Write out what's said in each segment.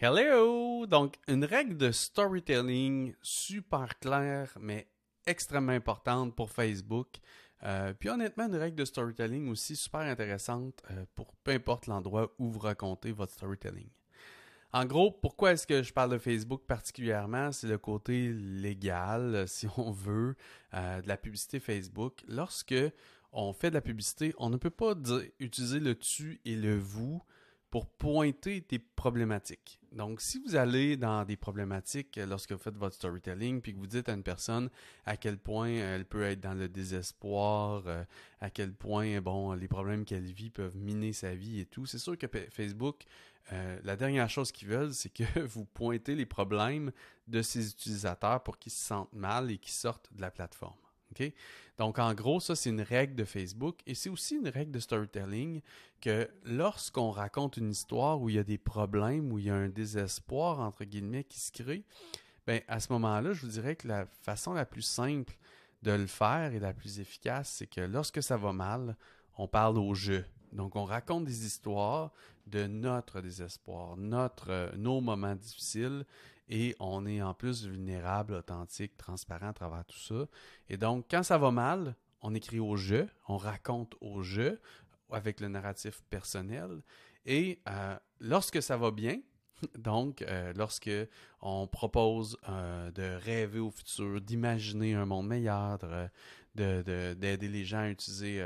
Hello! Donc, une règle de storytelling super claire, mais extrêmement importante pour Facebook. Euh, puis honnêtement, une règle de storytelling aussi super intéressante euh, pour peu importe l'endroit où vous racontez votre storytelling. En gros, pourquoi est-ce que je parle de Facebook particulièrement? C'est le côté légal, si on veut, euh, de la publicité Facebook. Lorsque on fait de la publicité, on ne peut pas utiliser le tu et le vous pour pointer des problématiques. Donc, si vous allez dans des problématiques lorsque vous faites votre storytelling, puis que vous dites à une personne à quel point elle peut être dans le désespoir, euh, à quel point, bon, les problèmes qu'elle vit peuvent miner sa vie et tout, c'est sûr que Facebook, euh, la dernière chose qu'ils veulent, c'est que vous pointez les problèmes de ces utilisateurs pour qu'ils se sentent mal et qu'ils sortent de la plateforme. Donc, en gros, ça, c'est une règle de Facebook et c'est aussi une règle de storytelling que lorsqu'on raconte une histoire où il y a des problèmes, où il y a un désespoir, entre guillemets, qui se crée, ben, à ce moment-là, je vous dirais que la façon la plus simple de le faire et la plus efficace, c'est que lorsque ça va mal, on parle au jeu. Donc, on raconte des histoires de notre désespoir, notre, euh, nos moments difficiles et on est en plus vulnérable, authentique, transparent à travers tout ça. Et donc, quand ça va mal, on écrit au jeu, on raconte au jeu avec le narratif personnel. Et euh, lorsque ça va bien, donc euh, lorsque on propose de rêver au futur, d'imaginer un monde meilleur, d'aider de, les gens à utiliser,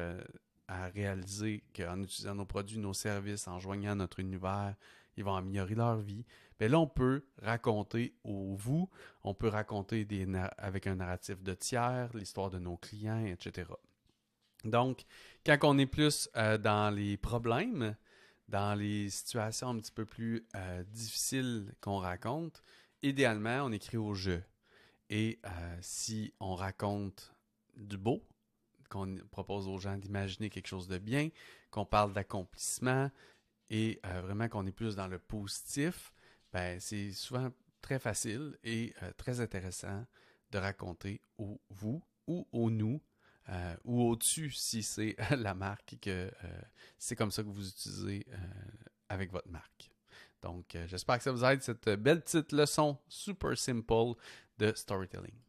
à réaliser qu'en utilisant nos produits, nos services, en joignant notre univers, ils vont améliorer leur vie. Mais là, on peut raconter au vous, on peut raconter avec un narratif de tiers, l'histoire de nos clients, etc. Donc, quand on est plus euh, dans les problèmes, dans les situations un petit peu plus euh, difficiles qu'on raconte, idéalement, on écrit au jeu. Et euh, si on raconte du beau, qu'on propose aux gens d'imaginer quelque chose de bien, qu'on parle d'accomplissement, et euh, vraiment qu'on est plus dans le positif, ben, c'est souvent très facile et euh, très intéressant de raconter au vous ou au nous euh, ou au-dessus si c'est la marque que c'est comme ça que vous utilisez avec votre marque. Donc, j'espère que ça vous aide cette belle petite leçon super simple de storytelling.